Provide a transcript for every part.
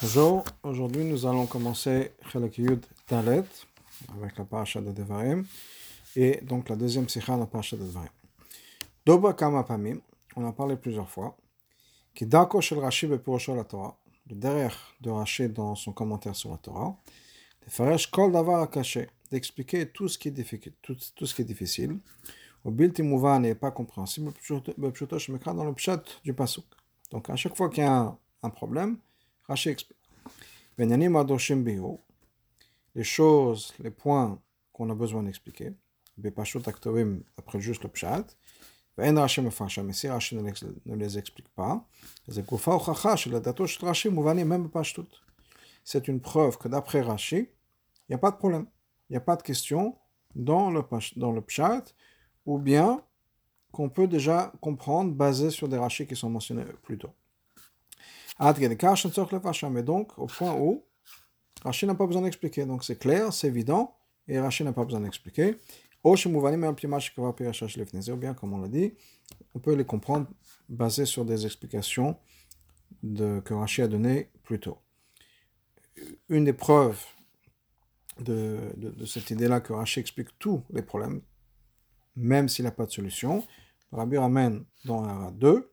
Bonjour, aujourd'hui nous allons commencer Chelak Yud Talet avec la parasha de Devarim et donc la deuxième sikha de la parasha de Devarim. Doba Kama Pamim, on a parlé plusieurs fois, qui Dako Shel Rashi Bepurosho la Torah, derrière de Rashi dans son commentaire sur la Torah, de Faresh Kol Davar caché, d'expliquer tout ce qui est difficile, tout, tout ce qui est difficile, au Bilti n'est pas compréhensible, dans le Pshat du Pasuk. Donc à chaque fois qu'il y a un problème, Rashi explique. Les choses, les points qu'on a besoin d'expliquer. Après juste le pshat. Rashi ne les explique pas, c'est une preuve que d'après Rashi, il n'y a pas de problème. Il n'y a pas de question dans le, dans le pshat, ou bien qu'on peut déjà comprendre basé sur des Rashi qui sont mentionnés plus tôt. Mais donc, au point où Rashi n'a pas besoin d'expliquer. Donc c'est clair, c'est évident, et Rashi n'a pas besoin d'expliquer. Ou bien, comme on l'a dit, on peut les comprendre basés sur des explications de, que Rashi a données plus tôt. Une des preuves de, cette idée-là que Rashi explique tous les problèmes, même s'il n'a pas de solution, Rabbi ramène dans la 2,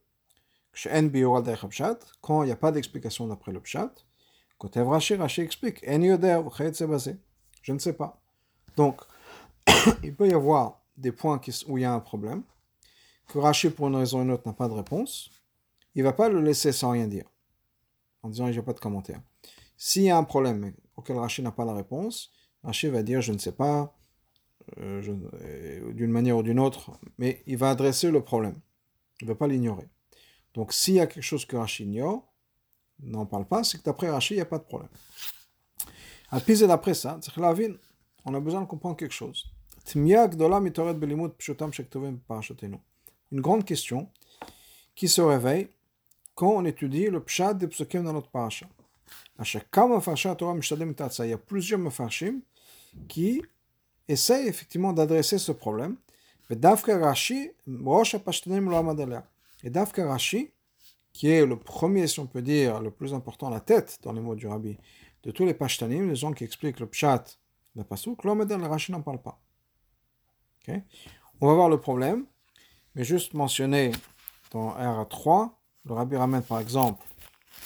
quand il n'y a pas d'explication d'après le pshat, quand Rashi, Rashi explique, je ne sais pas. Donc, il peut y avoir des points où il y a un problème, que Rashi, pour une raison ou une autre, n'a pas de réponse, il ne va pas le laisser sans rien dire, en disant, n'y a pas de commentaire. S'il y a un problème auquel Rashi n'a pas la réponse, Rashi va dire, je ne sais pas, euh, euh, d'une manière ou d'une autre, mais il va adresser le problème. Il ne va pas l'ignorer. Donc, s'il y a quelque chose que Rashi ignore, n'en parle pas, c'est que d'après Rashi, il n'y a pas de problème. À et d'après ça, on a besoin de comprendre quelque chose. Une grande question qui se réveille quand on étudie le pshat des psukim dans notre parasha. Il y a plusieurs mefarshim qui essayent effectivement d'adresser ce problème. Et Dafka Rashi, qui est le premier, si on peut dire, le plus important, la tête, dans les mots du rabbi, de tous les pashtanim, les gens qui expliquent le pshat, le pasuk, l'homme dans le Rashi n'en parle pas. On va voir le problème, mais juste mentionner dans R3, le rabbi ramène par exemple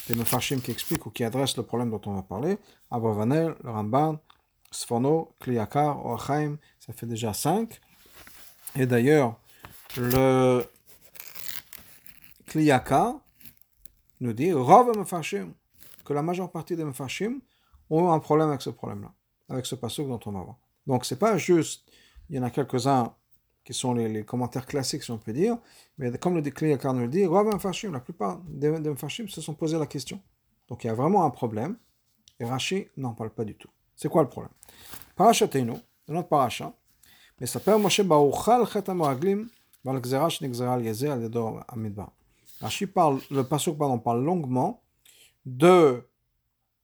des mefashim qui expliquent ou qui adressent le problème dont on va parler, Abravanel, le Ramban, Sfono, Kliyakar, Oachaim, ça fait déjà 5. Et d'ailleurs, le Kliyakar, nous dit Rav Mefashim, que la majeure partie des Mefashim ont un problème avec ce problème-là, avec ce passage dont on va voir. Donc c'est pas juste, il y en a quelques-uns qui sont les, commentaires classiques, si on peut dire, mais comme le déclic nous le dit, Rav Mefashim, la plupart des, des Mefashim se sont posé la question. Donc il y a vraiment un problème, et Rashi n'en parle pas du tout. C'est quoi le problème? Parashatenu, dans notre Nigzeral Yezer Al Amidbar. Parle, le Pasuk pardon, parle longuement de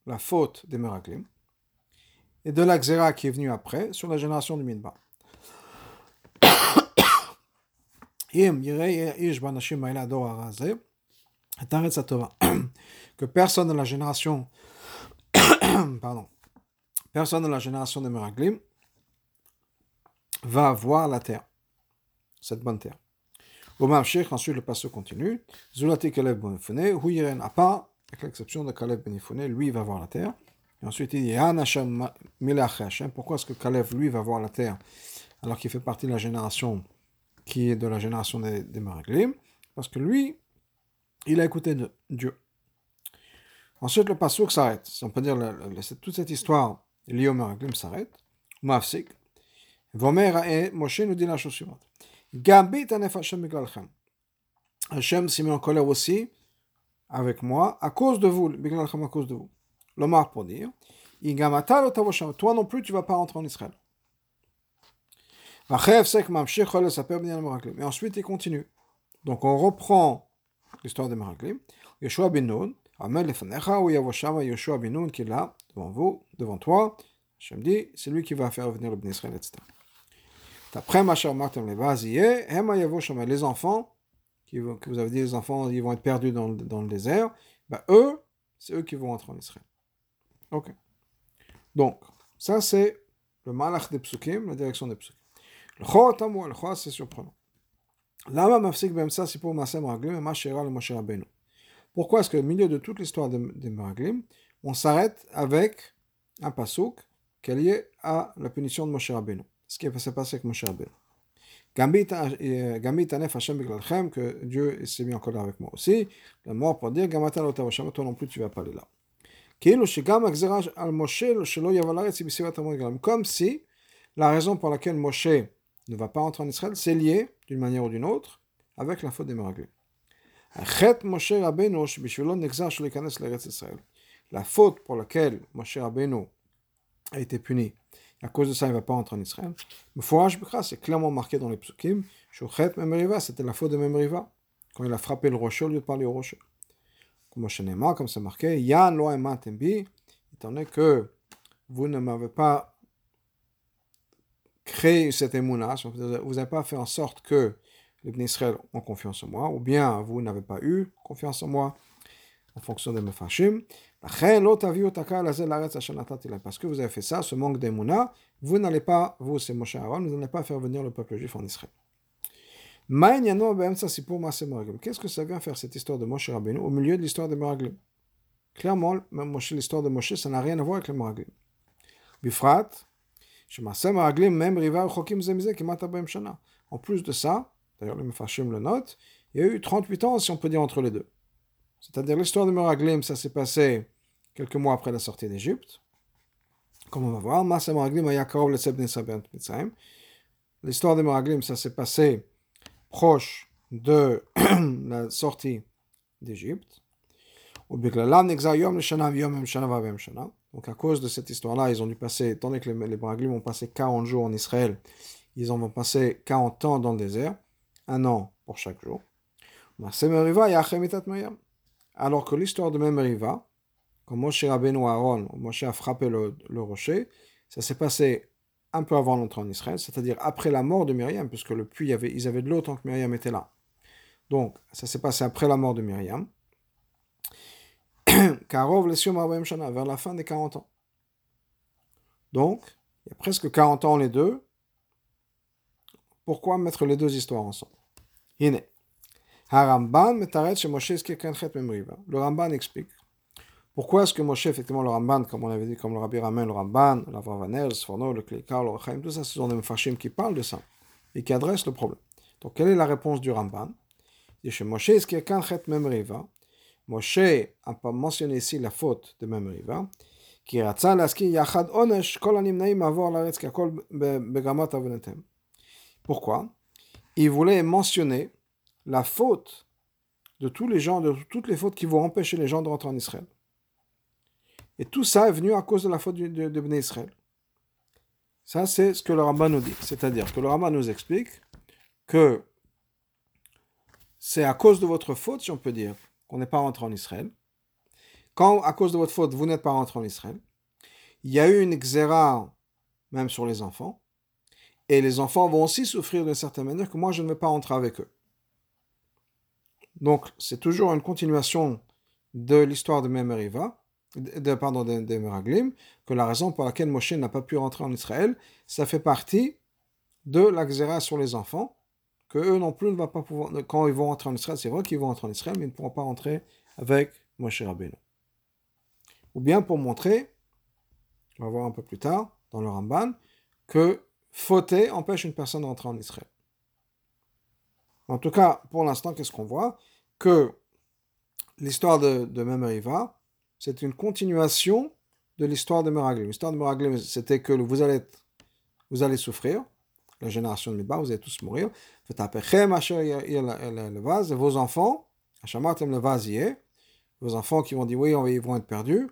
la faute des Meraglim et de la Xéra qui est venue après sur la génération du Midbar. que personne de la génération pardon, personne de la génération des Meraglim va voir la terre, cette bonne terre. Au Mamshech, ensuite le passage continue. Zulati Kaleb Benifune, Huyiren Apa, avec l'exception de Kaleb Benifune, lui va voir la terre. Et ensuite il dit Yan Hashem Milach Hashem. Pourquoi est-ce que Kaleb, lui, va voir la terre alors qu'il fait partie de la génération qui est de la génération des, des Maraglim Parce que lui, il a écouté Dieu. Ensuite, le pasuk s'arrête. On peut dire toute cette histoire liée au Meraglim s'arrête. Mafsik. Vomer et Moshe nous dit la chose suivante. Gambit Hachem s'est mis en colère aussi avec moi à cause de vous, à cause de vous. L'Omar pour dire, toi non plus tu ne vas pas rentrer en Israël. Et ensuite il continue. Donc on reprend l'histoire des Meraglim. Yeshua ben Nun, Amen lefanecha, ou Yavoshama Yeshua ben Nun qui est là, devant vous, devant toi. Hachem dit, c'est lui qui va faire venir le Israël, etc. Après les enfants, que vous avez dit les enfants, ils vont être perdus dans, le désert, bah, eux, c'est eux qui vont rentrer en Israël. Ok. Donc, ça c'est le malach des psukim, la direction des psukim. Le le chor c'est surprenant. Lama mafsik ça c'est pour Masem Raglim et Mashera le Moshe. Pourquoi est-ce qu'au milieu de toute l'histoire des Meraglim, on s'arrête avec un pasouk qui est lié à la punition de Moshe Rabbeinu? Ce qui s'est passé avec Moshe Rabbeinu. Gambit Anef Hashem Beglalchem, que Dieu s'est mis en colère avec moi aussi. La mort pour dire Gamata Lotavashem, toi non plus tu vas pas aller là. Comme si la raison pour laquelle Moshe ne va pas entrer en Israël, c'est lié, d'une manière ou d'une autre, avec la faute des Meraglim. La faute pour laquelle Moshe Rabbeinu a été puni, à cause de ça, il ne va pas entrer en Israël. Mais c'est clairement marqué dans les psukim. C'était la faute de Memeriva, quand il a frappé le rocher au lieu de parler au rocher. Comme comme c'est marqué, Yan lo tembi, étant donné que vous ne m'avez pas créé cette émouna, vous n'avez pas fait en sorte que les Israël ont confiance en moi, ou bien vous n'avez pas eu confiance en moi, en fonction de mes fashim. Parce que vous avez fait ça, ce manque d'émouna, vous n'allez pas, vous c'est Moshe Aaron, vous n'allez pas faire venir le peuple juif en Israël. Qu'est-ce que ça vient faire cette histoire de Moshe Rabbeinu au milieu de l'histoire des Meraglim Clairement, l'histoire de Moshe, ça n'a rien à voir avec les Meraglim. Bifrat, en plus de ça, d'ailleurs le Mefashim le note, il y a eu 38 ans, si on peut dire, entre les deux. C'est-à-dire l'histoire de Meraglim, ça s'est passé quelques mois après la sortie d'Égypte. Comme on va voir, L'histoire de Meraglim, ça s'est passé proche de la sortie d'Égypte. Donc à cause de cette histoire-là, ils ont dû passer, donné que les, les ont passé 40 jours en Israël, ils ont passé 40 ans dans le désert, un an pour chaque jour. Alors que l'histoire de Memeriva, quand Moshe Rabbeinu Aaron, Moshe a frappé le, rocher, ça s'est passé un peu avant l'entrée en Israël, c'est-à-dire après la mort de Myriam, puisque le puits, avait, ils avaient de l'eau tant que Myriam était là. Donc, ça s'est passé après la mort de Myriam. Karov Shana, vers la fin des 40 ans. Donc, il y a presque 40 ans les deux. Pourquoi mettre les deux histoires ensemble? Le Ramban explique pourquoi est-ce que Moshe, effectivement, le Ramban, comme on avait dit, comme le Rabbi Ramen, le Ramban, le Vavanel, le Sforno, le Kleikar, le Rechaim, tout ça, ce sont des Mfashim qui parlent de ça et qui adressent le problème. Donc, quelle est la réponse du Ramban Il dit Moshe, est-ce qu'il y a chet Memriva Moshe n'a pas mentionné ici la faute de Memriva, qui. Pourquoi? Il voulait mentionner la faute de tous les gens, de toutes les fautes qui vont empêcher les gens de rentrer en Israël. Et tout ça est venu à cause de la faute de, de, Israël. Ça, c'est ce que le Ramban nous dit. C'est-à-dire que le Ramban nous explique que c'est à cause de votre faute, si on peut dire, qu'on n'est pas rentré en Israël. Quand, à cause de votre faute, vous n'êtes pas rentré en Israël, il y a eu une xéra même sur les enfants. Et les enfants vont aussi souffrir d'une certaine manière que moi, je ne vais pas rentrer avec eux. Donc, c'est toujours une continuation de l'histoire de Memeriva de, pardon, des, Meraglim, que la raison pour laquelle Moshe n'a pas pu rentrer en Israël, ça fait partie de la sur les enfants, que eux non plus ne vont pas pouvoir, quand ils vont rentrer en Israël, c'est vrai qu'ils vont rentrer en Israël, mais ils ne pourront pas rentrer avec Moshe Rabbeinu. Ou bien pour montrer, on va voir un peu plus tard dans le Ramban, que fauter empêche une personne de rentrer en Israël. En tout cas, pour l'instant, qu'est-ce qu'on voit? Que l'histoire de, de Memeriva, c'est une continuation de l'histoire de Meraglim. L'histoire de Meraglim, c'était que vous allez, vous allez souffrir, la génération de Midbar, vous allez tous mourir. Vos enfants, vos enfants qui vont dire oui, ils vont être perdus,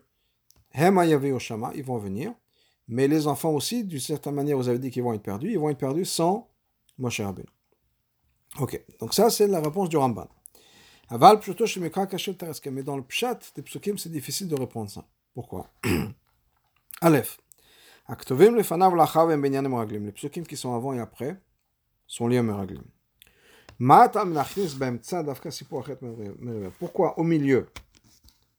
ils vont venir. Mais les enfants aussi, d'une certaine manière, vous avez dit qu'ils vont être perdus, ils vont être perdus sans Moshe Rabbeinu. Ok, donc ça c'est la réponse du Ramban. Aval plutôt chez. Mais dans le Pshat des psukim, c'est difficile de répondre ça. Pourquoi? Aleph. Aktovim lefanav lachav benyanem raglim. Les psukim qui sont avant et après sont liés à meraglim. Pourquoi au milieu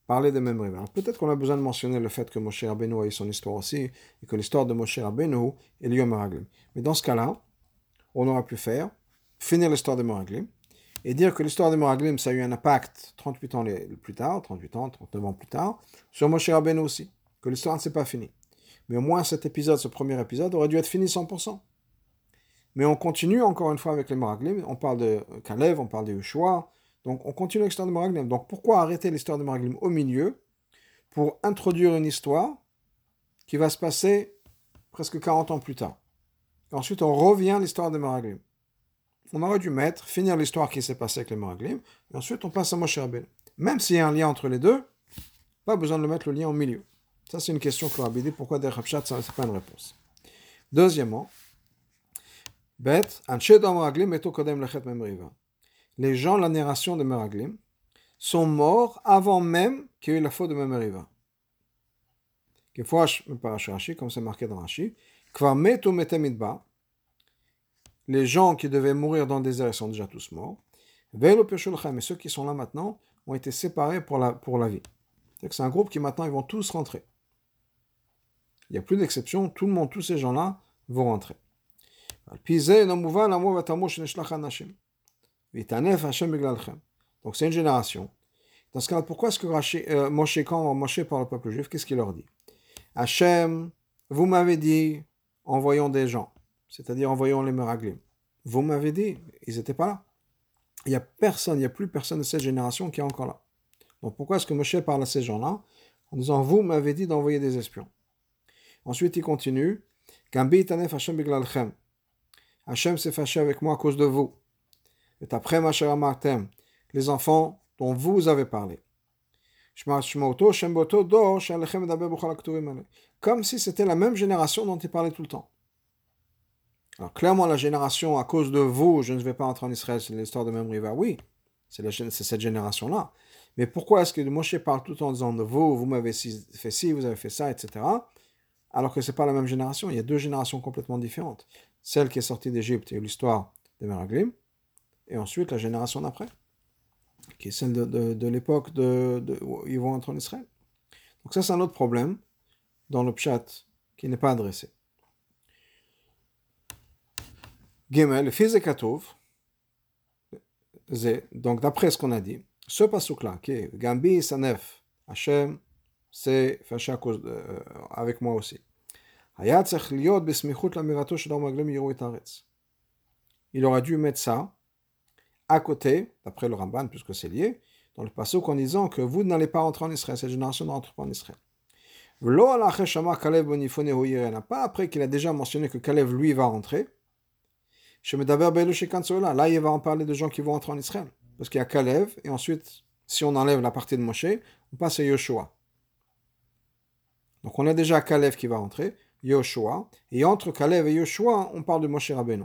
parler des mêmes rêves. Peut-être qu'on a besoin de mentionner le fait que Moshe Rabbeinu a eu son histoire aussi, et que l'histoire de Moshe Rabbeinu est liée au Meraglim. Mais dans ce cas-là, on aura pu faire, finir l'histoire de Meraglim, et dire que l'histoire de Meraglim, ça a eu un impact 38 ans plus tard, 38 ans, 39 ans plus tard, sur Moshe Rabbeinu aussi, que l'histoire ne s'est pas finie. Mais au moins cet épisode, ce premier épisode, aurait dû être fini 100%. Mais on continue encore une fois avec les Meraglim, on parle de Kalev, on parle de Yeshua, donc on continue l'histoire de Meraglim. Donc pourquoi arrêter l'histoire de Meraglim au milieu pour introduire une histoire qui va se passer presque 40 ans plus tard? Ensuite on revient à l'histoire de Meraglim. On aurait dû mettre, finir l'histoire qui s'est passée avec les Meraglim, et ensuite on passe à Moshe Rabbeinu. Même s'il y a un lien entre les deux, pas besoin de mettre le lien au milieu. Ça c'est une question que dit, pourquoi der Rapchat, ça c'est pas une réponse. Deuxièmement, les gens, la narration de Meraglim, sont morts avant même qu'il y ait eu la faute de Memeriva. comme c'est marqué dans Rashi, les gens qui devaient mourir dans le désert sont déjà tous morts. Mais ceux qui sont là maintenant ont été séparés pour la, pour la vie. C'est un groupe qui maintenant ils vont tous rentrer. Il n'y a plus d'exception, tout le monde, tous ces gens-là vont rentrer. Donc c'est une génération. Dans ce cas, pourquoi est-ce que euh, Moshe, quand Moshe parle au peuple juif, qu'est-ce qu'il leur dit? Hachem, vous m'avez dit, envoyons des gens, c'est-à-dire envoyons les Meraglim. Vous m'avez dit, ils n'étaient pas là. Il n'y a personne, il n'y a plus personne de cette génération qui est encore là. Donc pourquoi est-ce que Moshe parle à ces gens-là en disant, vous m'avez dit d'envoyer des espions? Ensuite, il continue, Hachem s'est fâché avec moi à cause de vous. Et après Martem, les enfants dont vous avez parlé. Comme si c'était la même génération dont il parlait tout le temps. Alors clairement, la génération, à cause de vous, je ne vais pas entrer en Israël, c'est l'histoire de même Riva. Oui, c'est cette génération-là. Mais pourquoi est-ce que Moshe parle tout en disant de vous, vous m'avez fait ci, vous avez fait ça, etc. Alors que ce n'est pas la même génération. Il y a deux générations complètement différentes. Celle qui est sortie d'Égypte et l'histoire des Meraglim, et ensuite la génération d'après, qui est celle de, l'époque de, où ils vont entrer en Israël. Donc ça, c'est un autre problème dans le pshat qui n'est pas adressé. Gimel, donc d'après ce qu'on a dit, ce pasouk-là, qui est Gambi Sanef, Hachem, c'est fâché euh, avec moi aussi. Il aurait dû mettre ça à côté, d'après le Ramban, puisque c'est lié, dans le passage en disant que vous n'allez pas entrer en Israël, cette génération ne rentre pas en Israël. Pas après qu'il a déjà mentionné que Kalev, lui, va rentrer. Là, il va en parler de gens qui vont entrer en Israël. Parce qu'il y a Kalev, et ensuite, si on enlève la partie de Moshe, on passe à Yoshua. Donc on a déjà Kalev qui va rentrer, Yoshua, et entre Kalev et Yoshua, on parle de Moshe Rabbeinu.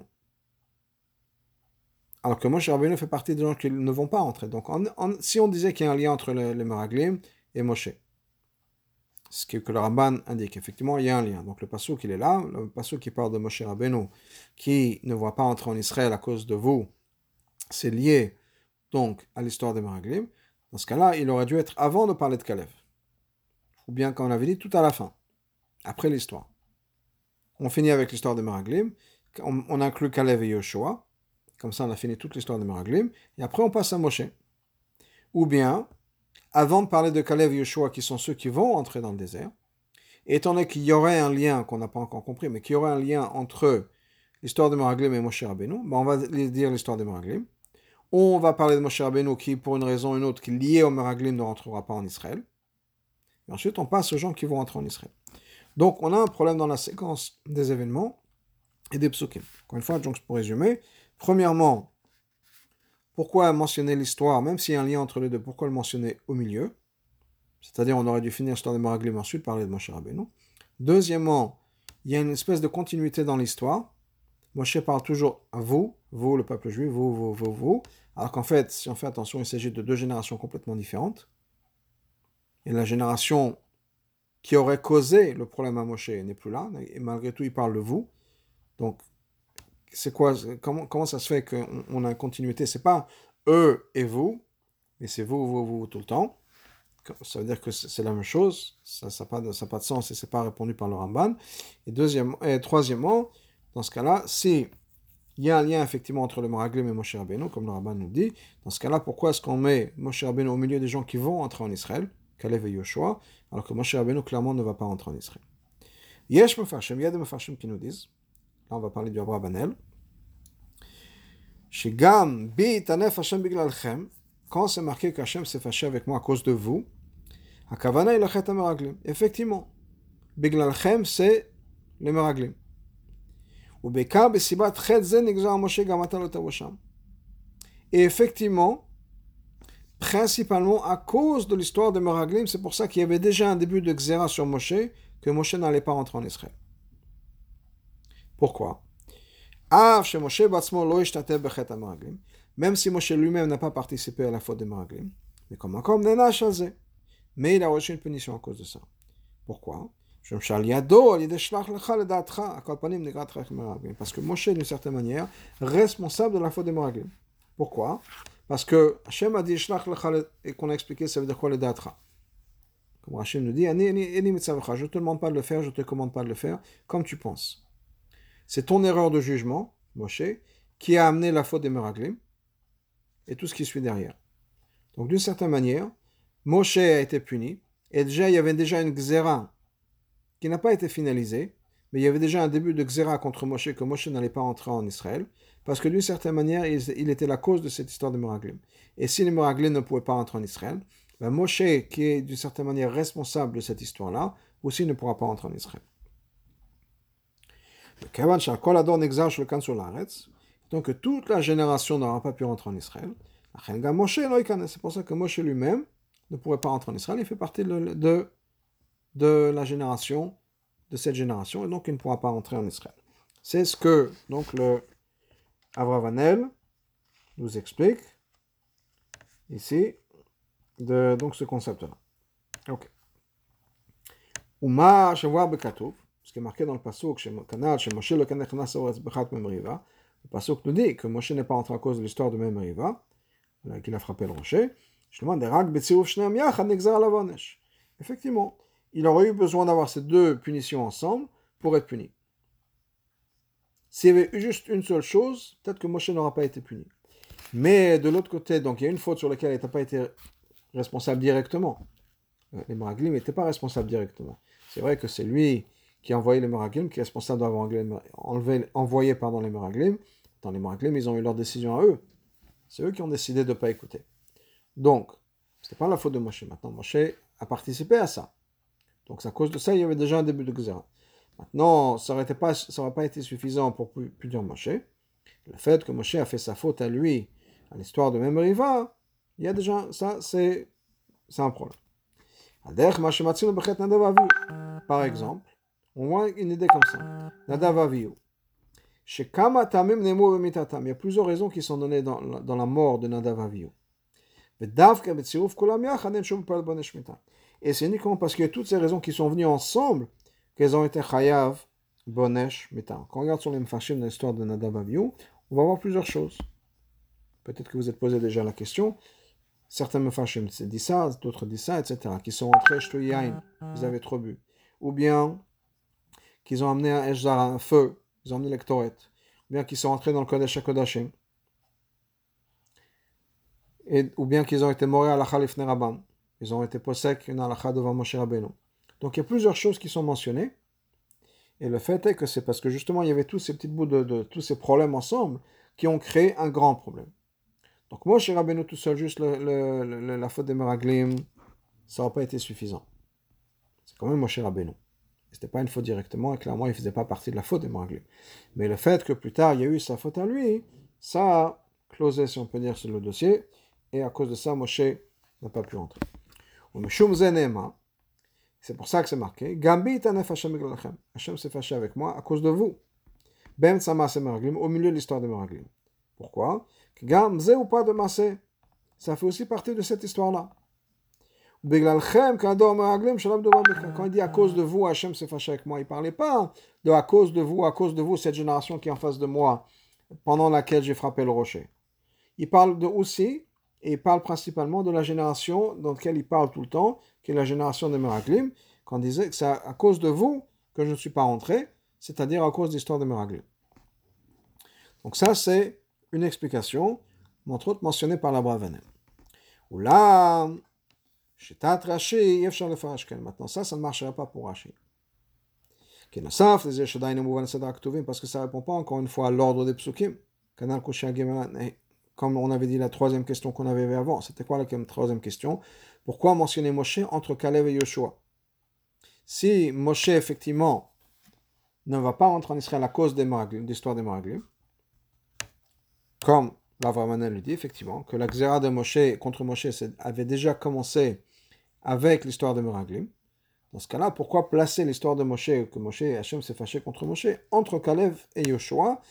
Alors que Moshe Rabbeinu fait partie des gens qui ne vont pas entrer. Donc, si on disait qu'il y a un lien entre les, Meraglim et Moshe, ce que, le Ramban indique, effectivement, il y a un lien. Donc, le passou qu'il est là, le passou qui parle de Moshe Rabbeinu, qui ne voit pas entrer en Israël à cause de vous, c'est lié donc à l'histoire des Meraglim. Dans ce cas-là, il aurait dû être avant de parler de Kalev. Ou bien, comme on avait dit, tout à la fin, après l'histoire. On finit avec l'histoire des Meraglim, on, inclut Kalev et Yoshua, comme ça, on a fini toute l'histoire de Meraglim. Et après, on passe à Moshe. Ou bien, avant de parler de Kalev et Yeshua, qui sont ceux qui vont entrer dans le désert, étant donné qu'il y aurait un lien, qu'on n'a pas encore compris, mais qu'il y aurait un lien entre l'histoire de Meraglim et Moshe Rabbeinu, ben on va dire l'histoire de Meraglim. On va parler de Moshe Rabbeinu qui, pour une raison ou une autre, qui est lié au Meraglim, ne rentrera pas en Israël. Ensuite, on passe aux gens qui vont entrer en Israël. Donc, on a un problème dans la séquence des événements et des psukim. Encore une fois, pour résumer, Premièrement, pourquoi mentionner l'histoire, même s'il y a un lien entre les deux, pourquoi le mentionner au milieu? C'est-à-dire, on aurait dû finir l'histoire de Maraglim ensuite parler de Moshe Rabbeinu. Deuxièmement, il y a une espèce de continuité dans l'histoire. Moshe parle toujours à vous, vous le peuple juif, vous, vous, vous, vous. Alors qu'en fait, si on fait attention, il s'agit de deux générations complètement différentes. Et la génération qui aurait causé le problème à Moshe n'est plus là. Et malgré tout, il parle de vous. Donc, c'est quoi comment, comment ça se fait qu'on a une continuité? C'est pas eux et vous, mais c'est vous, vous, vous tout le temps. ça veut dire que c'est la même chose, ça n'a pas, de, pas de sens et c'est pas répondu par le Ramban. Et, deuxièmement, et troisièmement, dans ce cas-là, si il y a un lien effectivement entre le Meraglim et Moshe Rabbeinu, comme le Ramban nous dit, dans ce cas-là, pourquoi est-ce qu'on met Moshe Rabbeinu au milieu des gens qui vont entrer en Israël, Kalev et Yoshua, alors que Moshe Rabbeinu clairement ne va pas entrer en Israël Yesh Mefashim, il y a des Mefashim qui nous disent, on va parler du Abrabanel, Shigam bi tanef Hashem biglalchem, quand c'est marqué qu'Hachem s'est fâché avec moi à cause de vous, Hakavana il a meraglim. Effectivement, biglalchem c'est les meraglim. Et effectivement, principalement à cause de l'histoire de Meraglim, c'est pour ça qu'il y avait déjà un début de Xéra sur Moshe, que Moshe n'allait pas rentrer en Israël. Pourquoi? Même si Moshe lui-même n'a pas participé à la faute de Meraglim, mais comme mais il a reçu une punition à cause de ça. Pourquoi? Parce que Moshe, d'une certaine manière, responsable de la faute des Meraglim. Pourquoi? Parce que Hachem a dit et qu'on a expliqué, ça veut dire quoi le datra Comme Hachem nous dit, je ne te demande pas de le faire, je ne te commande pas de le faire, comme tu penses. C'est ton erreur de jugement, Moshe, qui a amené la faute des Meraglim et tout ce qui suit derrière. Donc d'une certaine manière, Moshe a été puni, et déjà il y avait déjà une xéra qui n'a pas été finalisée, mais il y avait déjà un début de xéra contre Moshe, que Moshe n'allait pas entrer en Israël, parce que d'une certaine manière, il, était la cause de cette histoire de Meraglim. Et si les Meraglim ne pouvaient pas entrer en Israël, ben Moshe, qui est d'une certaine manière responsable de cette histoire-là, aussi ne pourra pas entrer en Israël. Donc toute la génération n'aura pas pu rentrer en Israël. C'est pour ça que Moshe lui-même ne pourrait pas rentrer en Israël. Il fait partie de, de, la génération, de cette génération, et donc il ne pourra pas rentrer en Israël. C'est ce que donc le Avravanel nous explique ici de donc ce concept-là. Ok. Uma Bekatov, ce qui est marqué dans le passage chez Canal, chez Moshe le Memriva. Le passage nous dit que Moshe n'est pas entré à cause de l'histoire de Memriva, qu'il a frappé le rocher. Effectivement, il aurait eu besoin d'avoir ces deux punitions ensemble pour être puni. S'il y avait eu juste une seule chose, peut-être que Moshe n'aura pas été puni. Mais de l'autre côté, donc il y a une faute sur laquelle il n'a pas été responsable directement. Euh, les Meraglim n'étaient pas responsables directement. C'est vrai que c'est lui qui a envoyé les Meraglim, qui est responsable d'avoir envoyé pardon, les Meraglim. Dans les Meraglim, ils ont eu leur décision à eux. C'est eux qui ont décidé de ne pas écouter. Donc, ce n'est pas la faute de Moshe. Maintenant, Moshe a participé à ça. Donc, à cause de ça, il y avait déjà un début de Xéra. Maintenant, ça n'aurait pas, pas été suffisant pour punir Moshe. Le fait que Moshe a fait sa faute à lui, à l'histoire de Memriva, il y a déjà, ça, c'est un problème. Par exemple, on voit une idée comme ça. Nadav Il y a plusieurs raisons qui sont données dans, dans la mort de Nadav et c'est uniquement parce qu'il y a toutes ces raisons qui sont venues ensemble qu'elles ont été chayav, bonesh, mita. Quand on regarde sur les mfashim dans l'histoire de Nadav Aviou, on va voir plusieurs choses. Peut-être que vous êtes posé déjà la question. Certains mfashim disent ça, d'autres disent ça, etc. Qui sont entrés chez yain, ils avaient trop bu. Ou bien qu'ils ont amené un eshzar, un feu, ils ont amené l'ektoret. Ou bien qu'ils sont entrés dans le Kodesh HaKodashim ou bien qu'ils ont été morts à la Khalif Rabban. Ils ont été possèques une halakha devant Moshe Rabbeinu. Donc il y a plusieurs choses qui sont mentionnées. Et le fait est que c'est parce que justement il y avait tous ces petits bouts de, tous ces problèmes ensemble qui ont créé un grand problème. Donc Moshe Rabbeinu tout seul, juste la faute des Meraglim, ça n'aurait pas été suffisant. C'est quand même Moshe Rabbeinu. Ce n'était pas une faute directement, et clairement il ne faisait pas partie de la faute des Meraglim. Mais le fait que plus tard il y a eu sa faute à lui, ça a closé, si on peut dire, sur le dossier et à cause de ça, Moshe n'a pas pu entrer. C'est pour ça que c'est marqué. Gambi Hashem s'est fâché avec moi à cause de vous. Ben au milieu de l'histoire de Meraglim. Pourquoi Gamze ou pas de Massé. Ça fait aussi partie de cette histoire-là. Quand il dit à cause de vous, Hachem s'est fâché avec moi, il ne parlait pas de à cause de vous, à cause de vous, cette génération qui est en face de moi, pendant laquelle j'ai frappé le rocher. Il parle de aussi et il parle principalement de la génération dans laquelle il parle tout le temps, qui est la génération des Meraglim, quand il disait que c'est à cause de vous que je ne suis pas rentré, c'est-à-dire à cause de l'histoire des Meraglim. Donc ça, c'est une explication, entre autres mentionnée par la Bravanel. Ou là, Maintenant, ça, ça ne marchera pas pour Rashi. Parce que ça ne répond pas encore une fois à l'ordre des psukim. Comme on avait dit la troisième question qu'on avait avant, c'était quoi la troisième question? Pourquoi mentionner Moshe entre Kalev et Yoshua? Si Moshe, effectivement, ne va pas rentrer en Israël à cause des l'histoire des Maraglim, comme l'Avramanel lui dit, effectivement, que la xéra de Moshe contre Moshe avait déjà commencé avec l'histoire de Meraglim. Dans ce cas-là, pourquoi placer l'histoire de Moshe, que Moshe et Hachem s'est fâché contre Moshe, entre Kalev et Yoshua,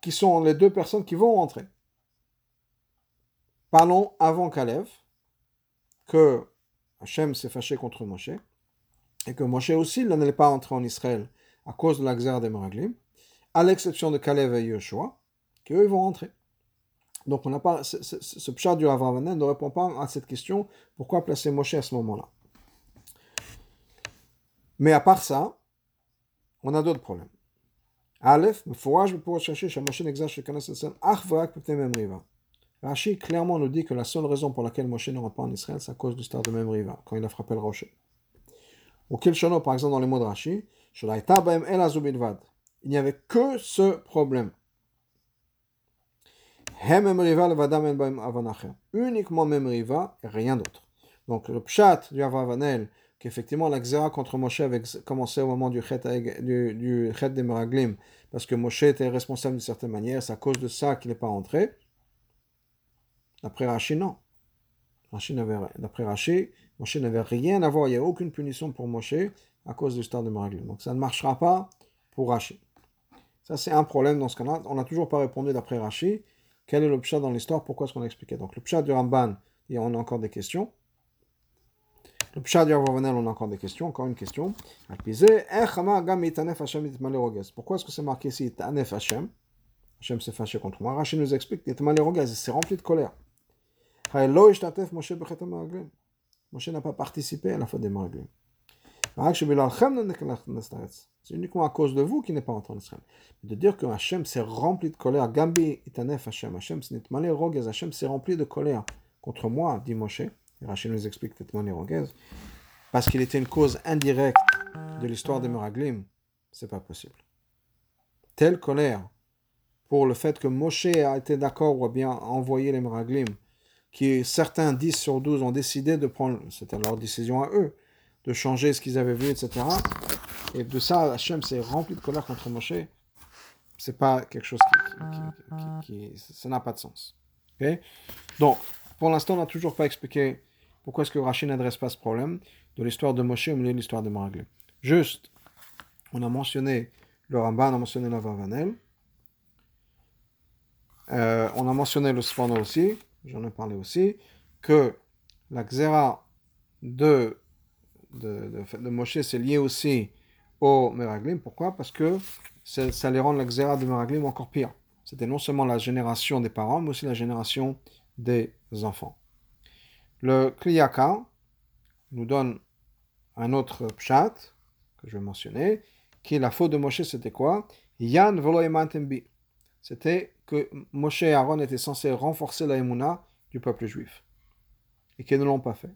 qui sont les deux personnes qui vont rentrer? Parlons avant Kalev, que Hachem s'est fâché contre Moshe, et que Moshe aussi n'allait pas entrer en Israël à cause de la xéra de Meraglim, à l'exception de Kalev et Yoshua, qu'eux vont rentrer. Donc, on n'a pas, ce, ce, du ne répond pas à cette question pourquoi placer Moshe à ce moment-là? Mais à part ça, on a d'autres problèmes. Aleph, je pour chercher chez Moshe n'exerce Rashi clairement nous dit que la seule raison pour laquelle Moshe rentre pas en Israël, c'est à cause du star de Memriva, quand il a frappé le rocher. Ou Kilshono, par exemple, dans les mots de Rashi, il n'y avait que ce problème. Uniquement Memriva et rien d'autre. Donc le pshat du Avavanel, qu'effectivement la xéra contre Moshe avait commencé au moment du chet, du, du des Meraglim, parce que Moshe était responsable d'une certaine manière, c'est à cause de ça qu'il n'est pas entré. D'après Rashi, non. D'après Rashi, Moshe n'avait rien à voir, il n'y a aucune punition pour Moshe à cause du star de Meraglim. Donc ça ne marchera pas pour Rashi. Ça c'est un problème dans ce cas-là. On n'a toujours pas répondu d'après Rashi. Quel est le pshat dans l'histoire Pourquoi est-ce qu'on a expliqué Donc le pshat du Ramban, on a encore des questions. Le pshat du Ravavanel, on a encore des questions. Encore une question. Pourquoi est-ce que c'est marqué ici Tanef Hashem? Hashem s'est fâché contre moi. Rachid nous explique que c'est rempli de colère. Moshe n'a pas participé à la faute des Maraglim. C'est uniquement à cause de vous qu'il n'est pas entré en Israël. De dire que Hachem s'est rempli de colère, Gambi itanef Hachem, Hachem Hachem s'est rempli de colère contre moi, dit Moshe. Et Rachel nous explique Netmane Rogez. Parce qu'il était une cause indirecte de l'histoire des Meraglim, c'est pas possible. Telle colère pour le fait que Moshe a été d'accord ou a bien envoyé les Meraglim, qui certains 10 sur 12 ont décidé de prendre, c'était leur décision à eux, de changer ce qu'ils avaient vu, etc. Et de ça, Hachem s'est rempli de colère contre Moshe. C'est pas quelque chose qui, ça n'a pas de sens. Donc, pour l'instant, on n'a toujours pas expliqué pourquoi est-ce que Rachid n'adresse pas ce problème de l'histoire de Moshe au milieu de l'histoire de Maraglé. Juste, on a mentionné le Ramban, on a mentionné la Vavanel. Euh, on a mentionné le Spano aussi, j'en ai parlé aussi, que la Xéra de de, de, Moshe, c'est lié aussi au Meraglim. Pourquoi? Parce que ça les rend la xéra de Meraglim encore pire. C'était non seulement la génération des parents, mais aussi la génération des enfants. Le Kliyaka nous donne un autre pshat que je vais mentionner, qui est la faute de Moshe, c'était quoi? Yan C'était que Moshe et Aaron étaient censés renforcer la du peuple juif et qu'ils ne l'ont pas fait.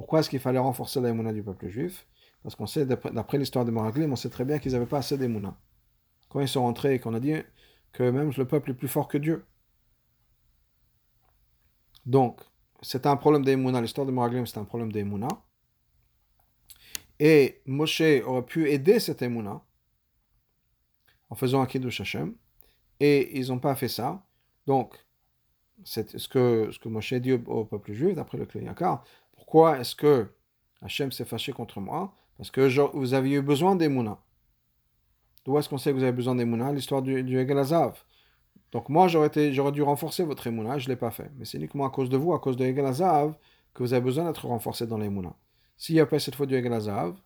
Pourquoi est-ce qu'il fallait renforcer l'émouna du peuple juif? Parce qu'on sait, d'après l'histoire de Maraglim, on sait très bien qu'ils n'avaient pas assez d'émouna. Quand ils sont rentrés et qu'on a dit que même le peuple est plus fort que Dieu. Donc, c'est un problème d'émouna. L'histoire de Maraglim, c'est un problème d'émouna. Et Moshe aurait pu aider cette émouna en faisant un kiddush Hashem. Et ils n'ont pas fait ça. Donc, c'est ce que, ce que Moshe dit au, peuple juif, d'après le Kliyakar, pourquoi est-ce que Hachem s'est fâché contre moi? Parce que vous aviez eu besoin des Mouna. D'où est-ce qu'on sait que vous avez besoin des Mouna L'histoire du, du Egalazav. Donc moi, j'aurais, dû renforcer votre Emouna, je ne l'ai pas fait. Mais c'est uniquement à cause de vous, à cause de Egalazav, que vous avez besoin d'être renforcé dans l'Emouna. S'il n'y a pas cette fois du Egalazav,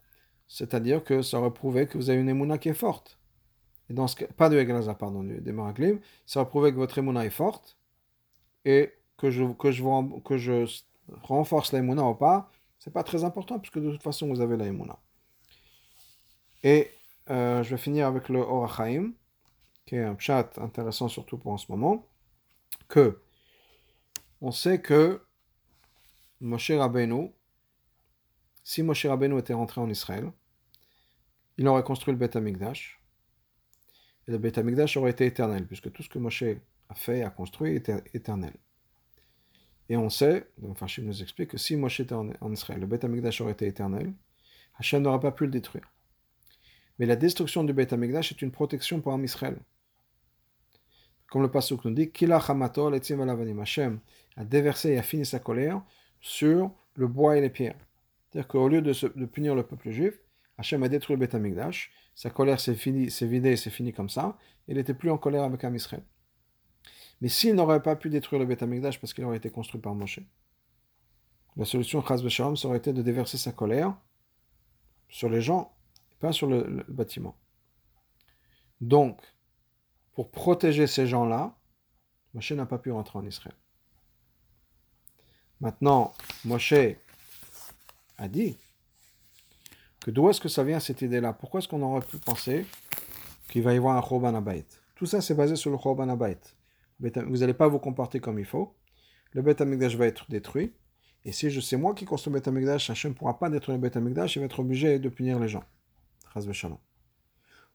c'est-à-dire que ça aurait prouvé que vous avez une Emouna qui est forte. Et pas de Egalazav, pardon, des Maraglim, ça aurait prouvé que votre Emouna est forte, et que je, que je renforce l'aïmouna ou pas, c'est pas très important, puisque de toute façon, vous avez l'aïmouna. Et euh, je vais finir avec le Orachaim, qui est un chat intéressant surtout pour en ce moment, que on sait que Moshe Rabbeinu, si Moshe Rabbeinu était rentré en Israël, il aurait construit le Beth Amikdash, et le Beth Amikdash aurait été éternel, puisque tout ce que Moshe a fait, a construit, était éternel. Et on sait, enfin, je nous explique que si Moshe était en, Israël, le Beth Amikdash aurait été éternel, Hachem n'aurait pas pu le détruire. Mais la destruction du Beth Amikdash est une protection pour un Israël. Comme le Pasuk nous dit, Kila Hashem a déversé et a fini sa colère sur le bois et les pierres. C'est-à-dire qu'au lieu de, punir le peuple juif, Hachem a détruit le Beth Amikdash, sa colère s'est vidée, c'est fini comme ça, il n'était plus en colère avec un Israël. Mais s'il n'aurait pas pu détruire le Beth parce qu'il aurait été construit par Moshe, la solution Chaz Shalom, aurait été de déverser sa colère sur les gens, pas sur le, bâtiment. Donc, pour protéger ces gens-là, Moshe n'a pas pu rentrer en Israël. Maintenant, Moshe a dit que d'où est-ce que ça vient cette idée-là? Pourquoi est-ce qu'on aurait pu penser qu'il va y avoir un Choban Abayt Tout ça, c'est basé sur le Choban Abayt. Vous n'allez pas vous comporter comme il faut. Le Beth Amikdash va être détruit. Et si je sais moi qui construis le Beth Amikdash, Hachem ne pourra pas détruire le Beth Amikdash, il va être obligé de punir les gens.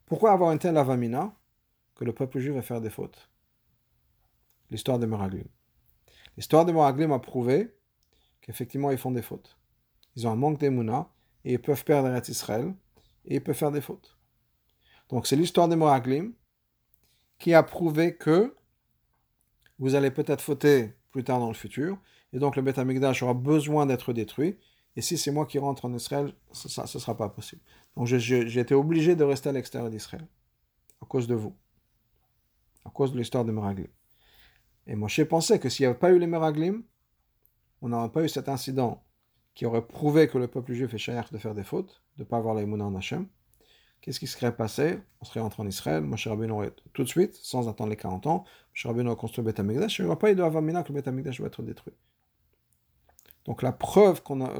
Pourquoi avoir un tel avamina que le peuple juif va faire des fautes? L'histoire des Meraglim. L'histoire des Meraglim a prouvé qu'effectivement ils font des fautes. Ils ont un manque d'émouna et ils peuvent perdre Israël et ils peuvent faire des fautes. Donc c'est l'histoire des Meraglim qui a prouvé que vous allez peut-être fauter plus tard dans le futur, et donc le Beth Amikdash aura besoin d'être détruit, et si c'est moi qui rentre en Israël, ce ne sera pas possible. Donc j'ai été obligé de rester à l'extérieur d'Israël, à cause de vous, à cause de l'histoire des Meraglim. Et Moshe pensait que s'il n'y avait pas eu les Meraglim, on n'aurait pas eu cet incident qui aurait prouvé que le peuple juif est cher de faire des fautes, de ne pas avoir les en Hachem. Qu'est-ce qui serait passé? On serait rentré en Israël, Moshe Rabbeinu aurait tout de suite, sans attendre les 40 ans, Moshe Rabbeinu aurait construit le Beth Amikdash, il n'y aurait pas eu de Avamina que le Beth Amikdash va être détruit. Donc la preuve qu'on a,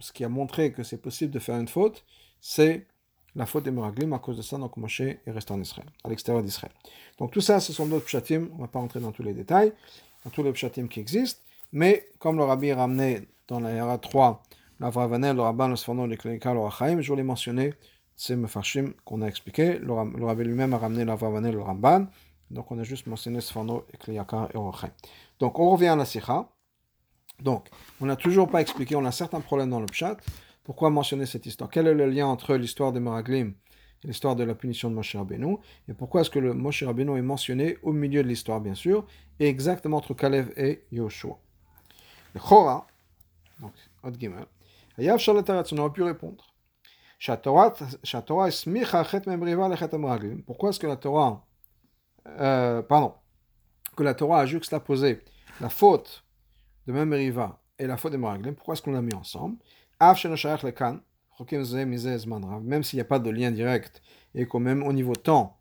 ce qui a montré que c'est possible de faire une faute, c'est la faute des Meraglim. À cause de ça, donc Moshe est resté en Israël, à l'extérieur d'Israël. Donc tout ça, ce sont d'autres pshatim. On ne va pas rentrer dans tous les détails, dans tous les pshatim qui existent. Mais comme le rabbi ramené dans la Yara 3, la Vravanel, le Rabban, le Sforno, le Klinika, le Rachaim, je voulais mentionner ces Mefarshim qu'on a expliqué. Le, lui-même a ramené la Vravanel, le Ramban. Donc on a juste mentionné Sforno, Klinika et Rachaim. Donc on revient à la Sikha. Donc, on n'a toujours pas expliqué, on a certains problèmes dans le chat. Pourquoi mentionner cette histoire? Quel est le lien entre l'histoire des Meraglim et l'histoire de la punition de Moshe Rabbeinu? Et pourquoi est-ce que le Moshe Rabbeinu est mentionné au milieu de l'histoire, bien sûr, et exactement entre Kalev et Yoshua? Le Chora, donc, Od Gimel, on aurait pu répondre. Pourquoi est-ce que la Torah, euh, pardon, que la Torah a juxtaposé la faute de même Riva et la faute des Meraglim, pourquoi est-ce qu'on l'a mis ensemble? Même s'il n'y a pas de lien direct et qu'au même au niveau temps,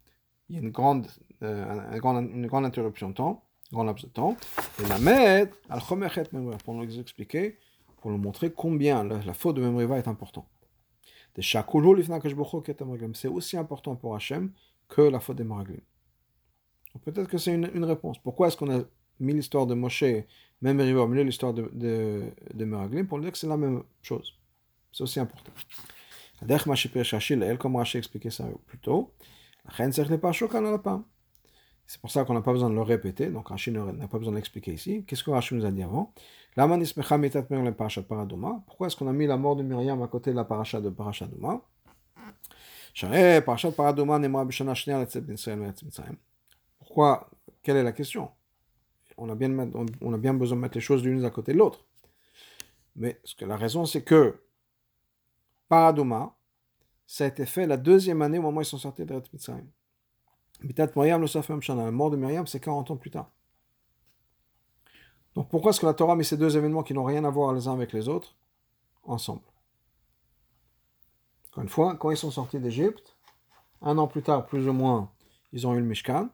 il y a une grande, euh, une grande, interruption de temps, un grand laps de temps, et la mettre pour nous expliquer, pour nous montrer combien la, la faute de Memriva est importante. C'est aussi important pour Hachem que la faute des Meraglim. Peut-être que c'est une, réponse. Pourquoi est-ce qu'on a mis l'histoire de Moshe même arrivé au milieu de l'histoire de, de, Meraglim pour dire que c'est la même chose. C'est aussi important. Comme Rashi expliqué ça plus tôt, c'est pour ça qu'on n'a pas besoin de le répéter, donc Rashi n'a pas besoin de l'expliquer ici. Qu'est-ce que Rashi nous a dit avant? Pourquoi est-ce qu'on a mis la mort de Myriam à côté de la paracha de Parashat Douma Pourquoi? Quelle est la question? On a, bien, on a bien besoin de mettre les choses l'une à côté de l'autre. Mais ce que la raison, c'est que Paradoma, ça a été fait la deuxième année au moment où ils sont sortis de Mitzrayim. La mort de Myriam, c'est 40 ans plus tard. Donc pourquoi est-ce que la Torah met ces deux événements qui n'ont rien à voir les uns avec les autres ensemble? Encore une fois, quand ils sont sortis d'Égypte, un an plus tard, plus ou moins, ils ont eu le Mishkan.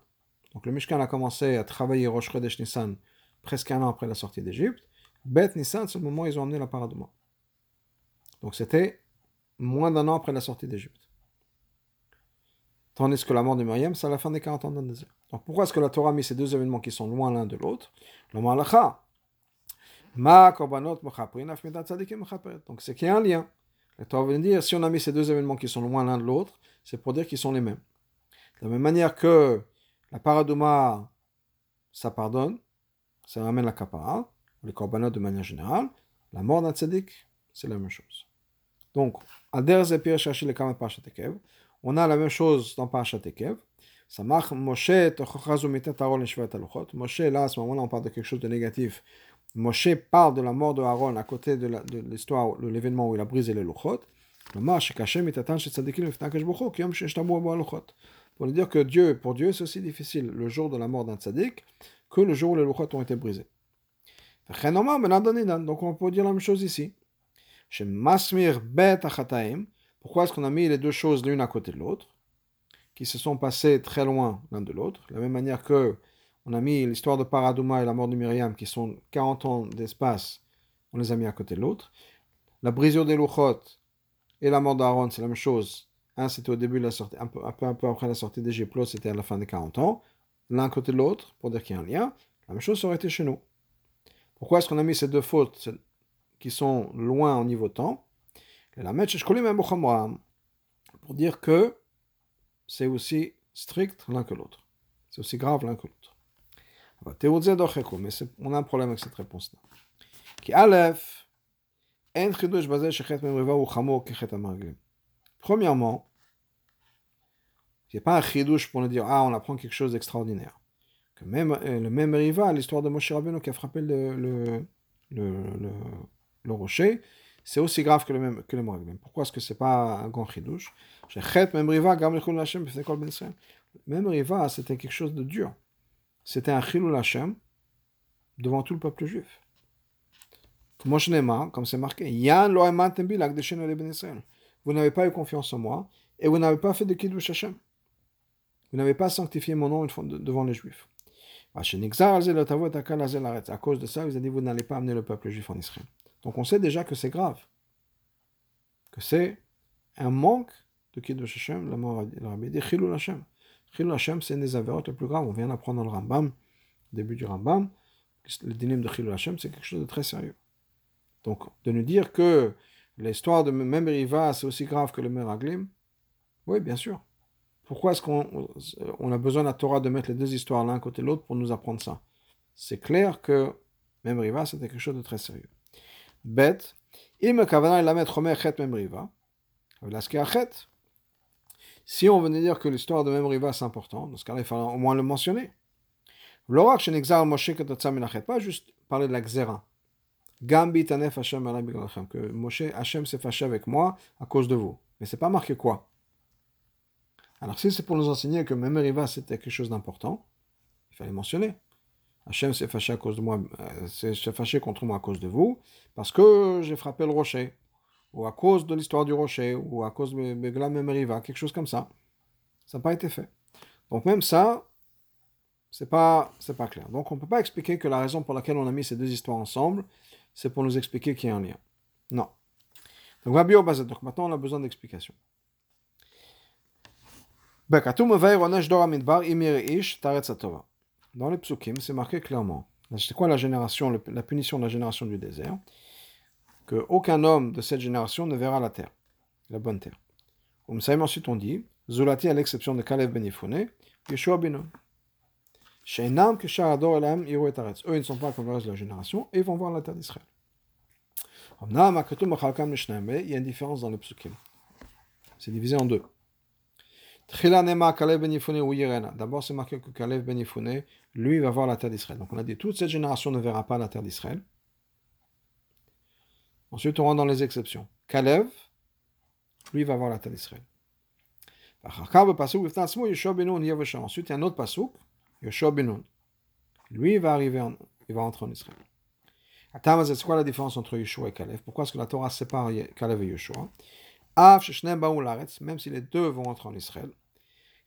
Donc le Mishkan a commencé à travailler Rosh Chodesh Nissan presque un an après la sortie d'Égypte. Bet Nissan, c'est le moment où ils ont amené la Paradouma. Donc c'était moins d'un an après la sortie d'Égypte. Tandis que la mort de Myriam, c'est à la fin des 40 ans le désert. Donc pourquoi est-ce que la Torah mis ces deux événements qui sont loin l'un de l'autre? Donc c'est qu'il y a un lien. La Torah veut dire, si on a mis ces deux événements qui sont loin l'un de l'autre, c'est pour dire qu'ils sont les mêmes. De la même manière que la paradouma, ça pardonne, ça ramène la kapara, les korbanot de manière générale, la mort d'un tzaddik, c'est la même chose. Donc, on a la même chose dans Parashat Ekev. Ça marche Moshe, Moshe, là, à ce moment-là, on parle de quelque chose de négatif. Moshe parle de la mort de Aaron à côté de l'histoire, de l'événement où il a brisé les luchot. Pour lui dire que Dieu, pour Dieu, c'est aussi difficile le jour de la mort d'un tzaddik que le jour où les luchot ont été brisés. Donc on peut dire la même chose ici. Pourquoi est-ce qu'on a mis les deux choses l'une à côté de l'autre, qui se sont passées très loin l'un de l'autre, de la même manière que on a mis l'histoire de Paradouma et la mort de Myriam, qui sont 40 ans d'espace, on les a mis à côté de l'autre. La brisure des Luchot et la mort d'Aaron, c'est la même chose. Un, c'était au début de la sortie, un peu, après la sortie d'Égypte, l'autre, c'était à la fin des 40 ans. L'un côté de l'autre, pour dire qu'il y a un lien. La même chose, aurait été chez nous. Pourquoi est-ce qu'on a mis ces deux fautes qui sont loin au niveau temps? Pour dire que c'est aussi strict l'un que l'autre. C'est aussi grave l'un que l'autre. Mais on a un problème avec cette réponse-là. Premièrement, il n'y a pas un chidouche pour nous dire Ah, on apprend quelque chose d'extraordinaire. Que même, euh, le même riva, l'histoire de Moshe Rabbeinu qui a frappé le, le, le, le, rocher, c'est aussi grave que le même que le Meraglim. Pourquoi est-ce que c'est pas un grand chidouche? Même riva, même riva, c'était quelque chose de dur c'était un chilul Hashem devant tout le peuple juif. Comme c'est marqué, vous n'avez pas eu confiance en moi et vous n'avez pas fait de kiddush Hashem. Vous n'avez pas sanctifié mon nom devant les juifs. À cause de ça, vous avez dit, vous n'allez pas amener le peuple juif en Israël. Donc on sait déjà que c'est grave. Que c'est un manque de kiddush Hashem, la mort dit chilul Hashem. Chilul Hashem, c'est une des avérotes les plus graves. On vient d'apprendre dans le Rambam, début du Rambam, le dinim de Chilul Hashem, c'est quelque chose de très sérieux. Donc, de nous dire que l'histoire de même Riva, c'est aussi grave que le Meraglim, oui, bien sûr. Pourquoi est-ce qu'on on a besoin de la Torah de mettre les deux histoires l'un côté l'autre pour nous apprendre ça? C'est clair que même Riva, c'était quelque chose de très sérieux. Bête, il me kavana la mettre chet même Riva. chet, si on venait dire que l'histoire de Memriva c'est important, dans ce cas-là, il fallait au moins le mentionner. L'orak Moshe pas juste parler de la xéra. Gambi tanef Hashem que Moshe Hashem s'est fâché avec moi à cause de vous. Mais c'est pas marqué quoi. Alors si c'est pour nous enseigner que Memriva c'était quelque chose d'important, il fallait mentionner. Hachem s'est fâché à cause de moi, euh, s'est fâché contre moi à cause de vous, parce que j'ai frappé le rocher ou à cause de l'histoire du rocher, ou à cause de Begla Memeriva, quelque chose comme ça. Ça n'a pas été fait. Donc même ça, c'est pas, c'est pas clair. Donc on ne peut pas expliquer que la raison pour laquelle on a mis ces deux histoires ensemble, c'est pour nous expliquer qu'il y a un lien. Non. Donc Donc maintenant on a besoin d'explications. Dans les psukim, c'est marqué clairement. C'est quoi la génération, la punition de la génération du désert? Aucun homme de cette génération ne verra la terre, la bonne terre. ensuite on dit, Zulati à l'exception de Kalev ben Yefune, Yeshua ben Sheinam que Elam Eux, ils ne sont pas comme le reste de la génération et ils vont voir la terre d'Israël. Il y a une différence dans le psukim. C'est divisé en deux. Ben D'abord, c'est marqué que Kalev ben Yefune, lui, va voir la terre d'Israël. Donc, on a dit toute cette génération ne verra pas la terre d'Israël. Ensuite, on rentre dans les exceptions. Kalev, lui, va voir la terre d'Israël. Ensuite, il y a un autre pasouk, Yoshua Benoun. Lui, il va arriver, il va entrer en Israël. C'est quoi la différence entre Yeshua et Kalev? Pourquoi est-ce que la Torah sépare Kalev et Yeshua? Même si les deux vont entrer en Israël,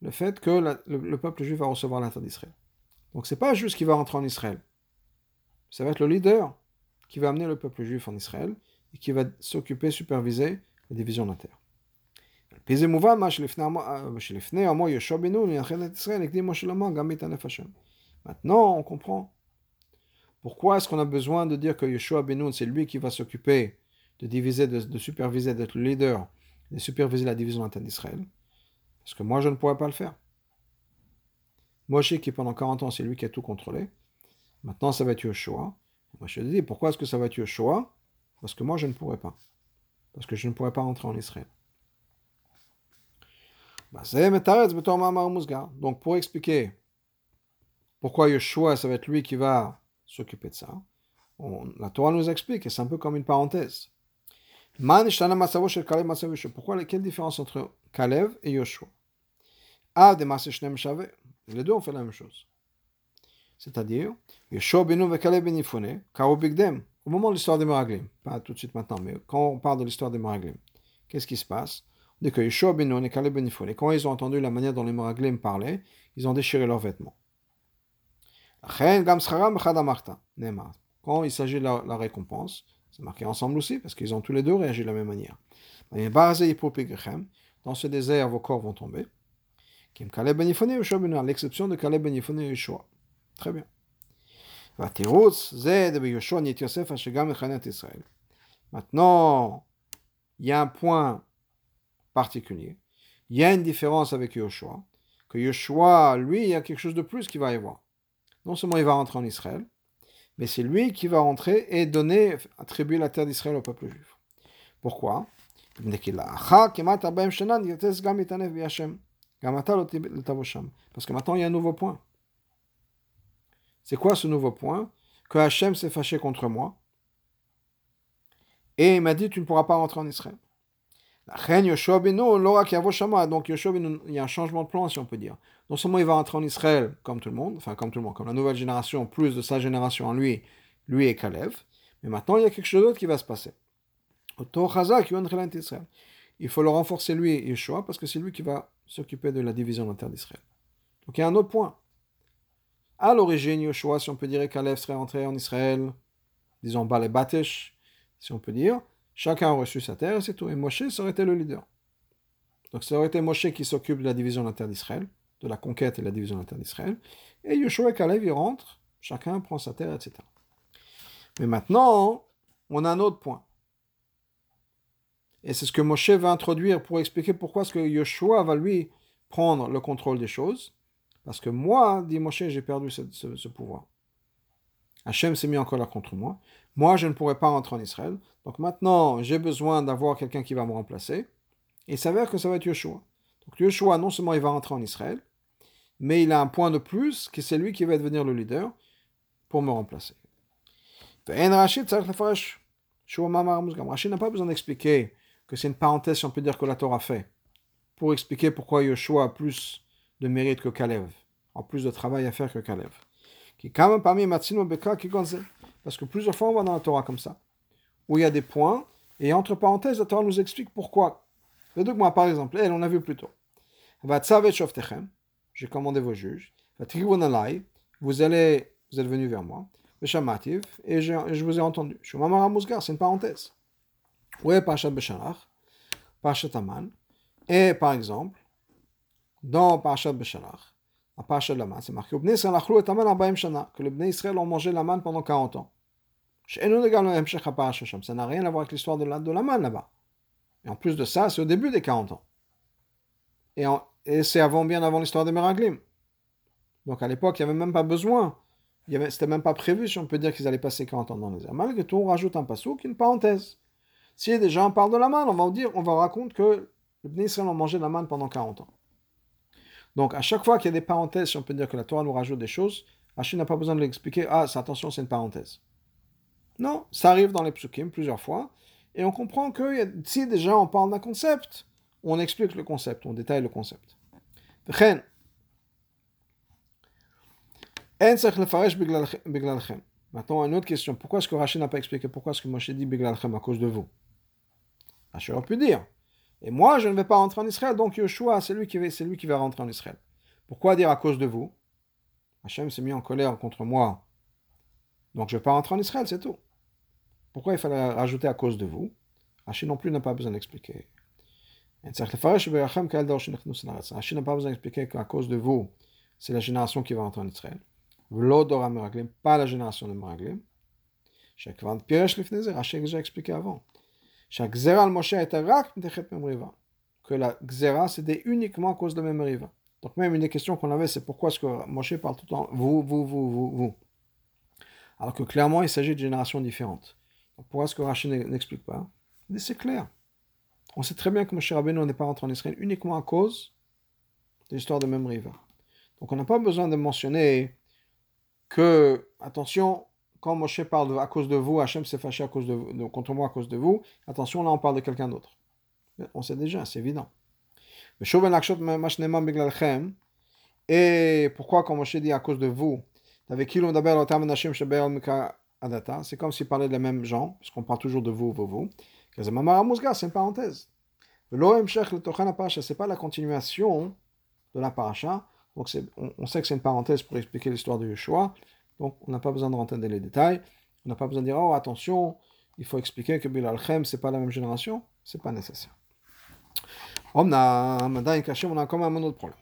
le fait que le, peuple juif va recevoir la d'Israël. Donc c'est pas juste qu'il va entrer en Israël. Ça va être le leader qui va amener le peuple juif en Israël et qui va s'occuper, superviser la division de la terre. Maintenant, on comprend pourquoi est-ce qu'on a besoin de dire que Yeshua Benoun, c'est lui qui va s'occuper de diviser, de, superviser, d'être le leader, de superviser la division de d'Israël Parce que moi, je ne pourrais pas le faire. Moshe, qui pendant 40 ans, c'est lui qui a tout contrôlé. Maintenant, ça va être je te dis, pourquoi est-ce que ça va être Yeshua Parce que moi, je ne pourrais pas. Parce que je ne pourrais pas rentrer en Israël. Bah, Donc, pour expliquer pourquoi Yeshua, ça va être lui qui va s'occuper de ça, la Torah nous explique, et c'est un peu comme une parenthèse. Pourquoi, quelle différence entre Kalev et Yoshua? Les deux ont fait la même chose. C'est-à-dire, Yoshua benu et Kalev ben Bigdem, au moment de l'histoire des Meraglim, pas tout de suite maintenant, mais quand on parle de l'histoire des Meraglim, qu'est-ce qui se passe Dès que Yeshua ben et Caleb ben quand ils ont entendu la manière dont les Meraglim parlaient, ils ont déchiré leurs vêtements. Quand il s'agit de la, récompense, c'est marqué ensemble aussi, parce qu'ils ont tous les deux réagi de la même manière. Dans ce désert, vos corps vont tomber. À l'exception de Caleb ben Yifone et Yeshua. Très bien. Maintenant, il y a un point particulier. Il y a une différence avec Yoshua. Que Yoshua, lui, il y a quelque chose de plus qui va y avoir. Non seulement il va rentrer en Israël, mais c'est lui qui va rentrer et donner, attribuer la terre d'Israël au peuple juif. Pourquoi? Parce que maintenant il y a un nouveau point. C'est quoi ce nouveau point? Que Hachem s'est fâché contre moi et il m'a dit tu ne pourras pas rentrer en Israël. Donc Yoshua il y a un changement de plan si on peut dire. Non seulement il va rentrer en Israël comme tout le monde, enfin comme tout le monde, comme la nouvelle génération, plus de sa génération en lui, lui et Kalev, mais maintenant il y a quelque chose d'autre qui va se passer. Il faut le renforcer lui Yeshua parce que c'est lui qui va s'occuper de la division de la d'Israël. Donc il y a un autre point. À l'origine, Yeshua, si on peut dire, Kalev serait entré en Israël, disons, Bale Batesh, si on peut dire, chacun a reçu sa terre et c'est tout. Et Moshe, été le leader. Donc ça aurait été Moshe qui s'occupe de la division de la d'Israël, de la conquête et de la division de la d'Israël. Et Yeshua et Kalev, ils rentrent, chacun prend sa terre, etc. Mais maintenant, on a un autre point. Et c'est ce que Moshe va introduire pour expliquer pourquoi est-ce que Yeshua va lui prendre le contrôle des choses. Parce que moi, dit Moshe, j'ai perdu ce, pouvoir. Hachem s'est mis encore là contre moi. Moi, je ne pourrais pas rentrer en Israël. Donc maintenant, j'ai besoin d'avoir quelqu'un qui va me remplacer. Et il s'avère que ça va être Yeshua. Donc Yeshua, non seulement il va rentrer en Israël, mais il a un point de plus, que c'est lui qui va devenir le leader pour me remplacer. Rachid n'a pas besoin d'expliquer que c'est une parenthèse, si on peut dire, que la Torah fait, pour expliquer pourquoi Yeshua a plus de mérite que Kalev, en plus de travail à faire que Kalev. Parce que plusieurs fois on va dans la Torah comme ça, où il y a des points, et entre parenthèses, la Torah nous explique pourquoi. moi, par exemple, elle, on a vu plus tôt. J'ai commandé vos juges. Vous allez, vous êtes venus vers moi. Et je, je vous ai entendu. C'est une parenthèse. Oui, Parashat Beshalach, Parashat Aman. Et par exemple, dans Parashat Beshalach, à Parashat Laman, c'est marqué que les Bnei Israël ont mangé la manne pendant 40 ans. Ça n'a rien à voir avec l'histoire de la, de la manne là-bas. Et en plus de ça, c'est au début des 40 ans. Et, et c'est avant, bien avant l'histoire des Meraglim. Donc à l'époque, il n'y avait même pas besoin. C'était même pas prévu, si on peut dire qu'ils allaient passer 40 ans dans les airs. Malgré tout, on rajoute un qui une parenthèse. Si des gens parlent de la manne, on va dire, on va raconter que les Bnei ont mangé la manne pendant 40 ans. Donc, à chaque fois qu'il y a des parenthèses, si on peut dire que la Torah nous rajoute des choses, Hachim n'a pas besoin de l'expliquer. Ah, attention, c'est une parenthèse. Non, ça arrive dans les psukim plusieurs fois. Et on comprend que si déjà on parle d'un concept, on explique le concept, on détaille le concept. Maintenant, une autre question. Pourquoi est-ce que Rachid n'a pas expliqué pourquoi est-ce que Moshe dit Biglalchem à cause de vous? Rachid aurait pu dire Et moi, je ne vais pas rentrer en Israël, donc Yeshua, c'est lui, qui va, rentrer en Israël. Pourquoi dire à cause de vous? Hachem s'est mis en colère contre moi, donc je ne vais pas rentrer en Israël, c'est tout. Pourquoi il fallait rajouter à cause de vous? Rachid non plus n'a pas besoin d'expliquer. Rachid n'a pas besoin d'expliquer qu'à cause de vous, c'est la génération qui va rentrer en Israël pas la génération de Meraglim. L'ifnezer, Rachel déjà expliqué avant. Chaque al Moshe était rak. Que la xera c'était uniquement à cause de memriva. Donc même une des questions qu'on avait, c'est pourquoi est-ce que Moshe parle tout le temps vous, vous, vous, vous, vous? Alors que clairement, il s'agit de générations différentes. Pourquoi est-ce que Rachel n'explique pas? Mais c'est clair. On sait très bien que Moshe Rabbeinu n'est pas rentré en Israël uniquement à cause de l'histoire de Memriva. Donc on n'a pas besoin de mentionner que, attention, quand Moshe parle à cause de vous, Hachem s'est fâché à cause de, contre moi à cause de vous, attention, là on parle de quelqu'un d'autre. On sait déjà, c'est évident. Et pourquoi quand Moshe dit à cause de vous, c'est comme s'il parlait des mêmes gens, parce qu'on parle toujours de vous, vous, vous. C'est une parenthèse. C'est pas la continuation de la paracha, donc on, sait que c'est une parenthèse pour expliquer l'histoire de Yeshua. Donc on n'a pas besoin de rentrer dans les détails. On n'a pas besoin de dire, oh attention, il faut expliquer que Bilal Khem, ce n'est pas la même génération. Ce n'est pas nécessaire. On a, on a quand même un autre problème.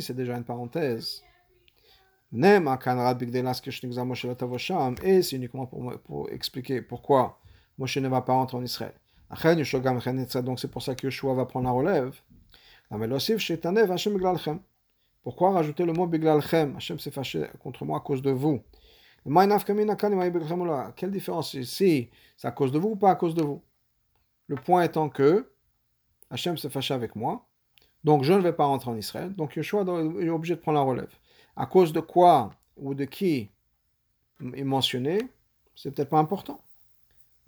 C'est déjà une parenthèse. Et c'est uniquement pour, expliquer pourquoi Moshe ne va pas rentrer en Israël. Donc c'est pour ça que Yeshua va prendre la relève. Pourquoi rajouter le mot Biglalchem Hachem s'est fâché contre moi à cause de vous. Quelle différence? Ici C'est à cause de vous ou pas à cause de vous? Le point étant que Hachem s'est fâché avec moi, donc je ne vais pas rentrer en Israël, donc Yeshua est obligé de prendre la relève. À cause de quoi ou de qui est mentionné, c'est peut-être pas important.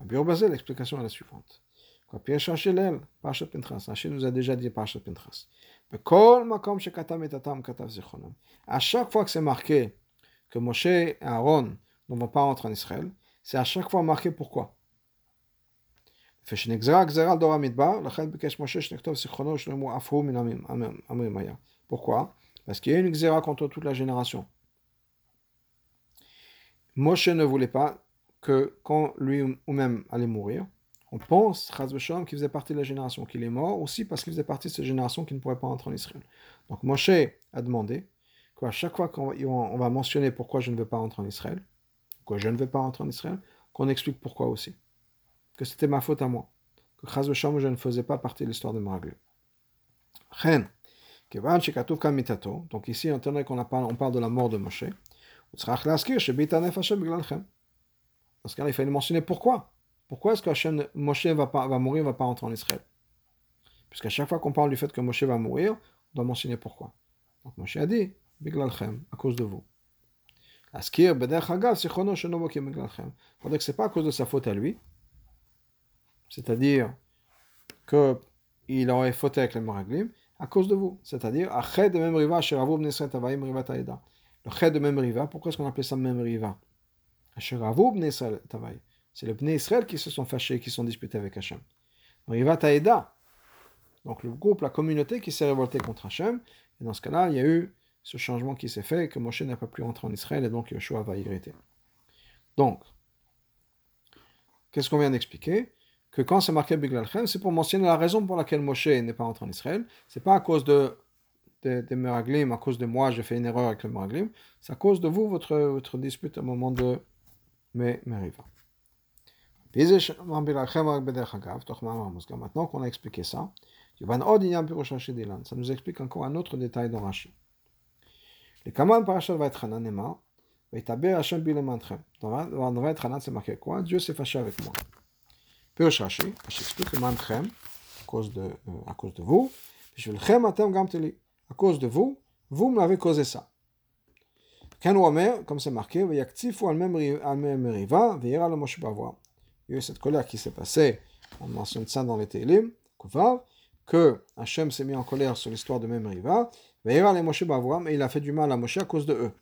L'explication est la suivante. Rachid nous a déjà dit Parashat Pintras. À chaque fois que c'est marqué que Moshe et Aaron ne vont pas rentrer en Israël, c'est à chaque fois marqué pourquoi? Pourquoi? Parce qu'il y a une xéra contre toute la génération. Moshe ne voulait pas que quand lui ou même allait mourir, on pense, qu'il faisait partie de la génération, qu'il est mort aussi parce qu'il faisait partie de cette génération qui ne pourrait pas entrer en Israël. Donc Moshe a demandé qu'à chaque fois qu'on va mentionner pourquoi je ne veux pas rentrer en Israël, pourquoi je ne veux pas rentrer en Israël, qu'on explique pourquoi aussi. Que c'était ma faute à moi. Que Chaz je ne faisais pas partie de l'histoire de Maraglim. Donc ici, on qu'on on parle de la mort de Moshe. Dans ce cas-là, il fallait mentionner pourquoi. Pourquoi est-ce que Moshe va, pas, va mourir, va pas rentrer en Israël? Puisqu'à chaque fois qu'on parle du fait que Moshe va mourir, on doit mentionner pourquoi. Donc Moshe a dit, à cause de vous. Askir, Beder Hagav, Sichono, Shenoboki, Biglalchem. dire que ce n'est pas à cause de sa faute à lui, c'est-à-dire qu'il aurait fauté avec les Moraglim, à cause de vous. C'est-à-dire, Ached de Memriva, Sheravu, Bnesret, Tavaim, Riva. Le Ched de Memriva, pourquoi est-ce qu'on appelle ça Memriva Sheravu, Bnesret, Tavaim. C'est les Bnei Israël qui se sont fâchés, qui sont disputés avec Hachem. va Taïda, donc le groupe, la communauté qui s'est révoltée contre Hachem. Et dans ce cas-là, il y a eu ce changement qui s'est fait, que Moshe n'a pas pu rentrer en Israël, et donc Yeshua va hériter. Donc, qu'est-ce qu'on vient d'expliquer? Que quand c'est marqué Biglalchem, c'est pour mentionner la raison pour laquelle Moshe n'est pas rentré en Israël. C'est pas à cause de des Meraglim, à cause de moi, j'ai fait une erreur avec le Meraglim. C'est à cause de vous, votre, votre dispute au moment de Meriva. Maintenant qu'on a expliqué ça, ça nous explique encore un autre détail dans Rashi. Les Kaman Parashat Vaitchanan Nema, Vaitaber Hashem Bilemantchem. Dans Vaitchanan, c'est marqué quoi? Dieu s'est fâché avec moi. Pirosh Rashi, Rashi explique le Mantchem, à cause de, euh, à cause de vous, À cause de vous, vous m'avez causé ça. comme c'est marqué, il y a eu cette colère qui s'est passée, on mentionne ça dans les Télim, que Hachem s'est mis en colère sur l'histoire de Memriva, et il a fait du mal à Moshe à cause de eux.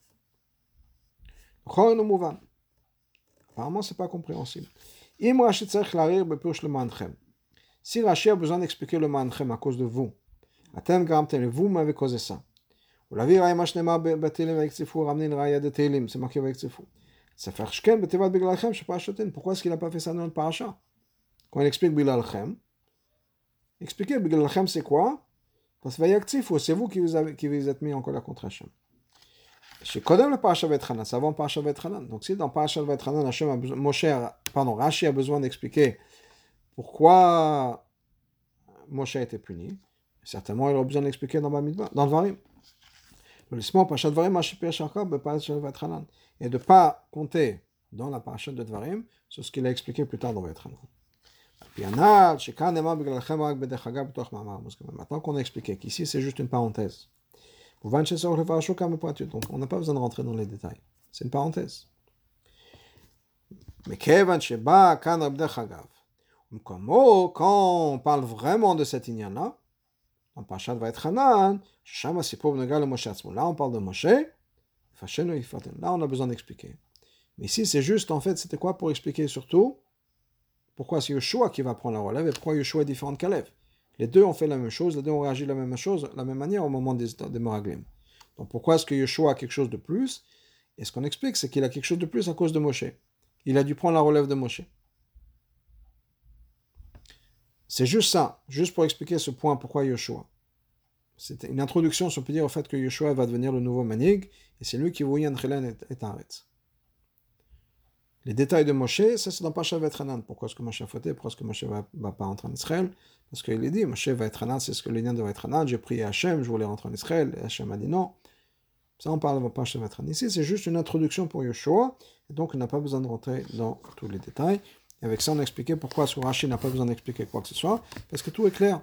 Apparemment, ce n'est pas compréhensible. Si Rashi a besoin d'expliquer le manchem à cause de vous, vous m'avez causé ça. C'est marqué avec pourquoi est-ce qu'il n'a pas fait ça dans le paracha Quand il explique Bilalchem, expliquez Bilalchem c'est quoi Parce que c'est vous qui vous, qui vous êtes mis en colère contre Hachem. Je connais le paracha Vetranan, c'est avant paracha Vetranan. Donc si dans paracha Vetranan, Hachem a besoin, Moshe a, pardon, Rashi a besoin d'expliquer pourquoi Moshe a été puni, certainement il aura besoin d'expliquer dans, dans le Varim. Le Lissement, paracha Varim, Rashi paracha Vetranan. Et de ne pas compter dans la parasha de Dvarim sur ce qu'il a expliqué plus tard dans Vatchanan. Maintenant qu'on a expliqué qu'ici c'est juste une parenthèse. Donc on n'a pas besoin de rentrer dans les détails. C'est une parenthèse. Mais quand on parle vraiment de cette ignan-là, en Shama Sipur Negal Moshe Là, on parle de Moshe. Là, on a besoin d'expliquer. Mais ici, c'est juste, en fait, c'était quoi pour expliquer surtout pourquoi c'est Yeshua qui va prendre la relève et pourquoi Yeshua est différent de Kalev. Les deux ont fait la même chose, les deux ont réagi la même chose, la même manière au moment des, des. Donc pourquoi est-ce que Yeshua a quelque chose de plus? Et ce qu'on explique, c'est qu'il a quelque chose de plus à cause de Moshe. Il a dû prendre la relève de Moshe. C'est juste ça, juste pour expliquer ce point, pourquoi Yeshua. C'était une introduction, si on peut dire, au fait que Yeshua va devenir le nouveau Manig, et c'est lui qui voyait Anchelen et Aretz. Les détails de Moshe, ça c'est dans Pacha Vetranan. Pourquoi est-ce que Moshe a fauté? Pourquoi est-ce que Moshe ne va, va, pas rentrer en Israël? Parce qu'il est dit, Moshe va être c'est ce que les liens de Vetranan, j'ai prié Hachem, je voulais rentrer en Israël, et Hachem a dit non. Ça on parle de Pacha Vetranan. Ici c'est juste une introduction pour Yeshua, donc on n'a pas besoin de rentrer dans tous les détails. Et avec ça, on a expliqué pourquoi ce Rashi n'a pas besoin d'expliquer quoi que ce soit, parce que tout est clair.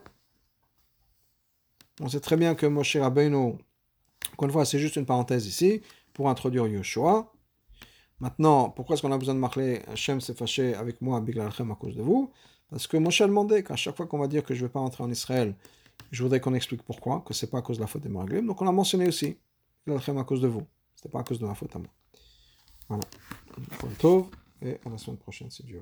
On sait très bien que Moshe Rabbeinu, encore une fois, c'est juste une parenthèse ici, pour introduire Yoshua. Maintenant, pourquoi est-ce qu'on a besoin de marquer Hachem s'est fâché avec moi, Biglalchem, à cause de vous? Parce que Moshe a demandé qu'à chaque fois qu'on va dire que je ne vais pas entrer en Israël, je voudrais qu'on explique pourquoi, que ce n'est pas à cause de la faute des Meraglim. Donc on a mentionné aussi, Biglalchem à cause de vous. Ce n'était pas à cause de ma faute à moi. Voilà. Pour le et à la semaine prochaine, c'est Dieu.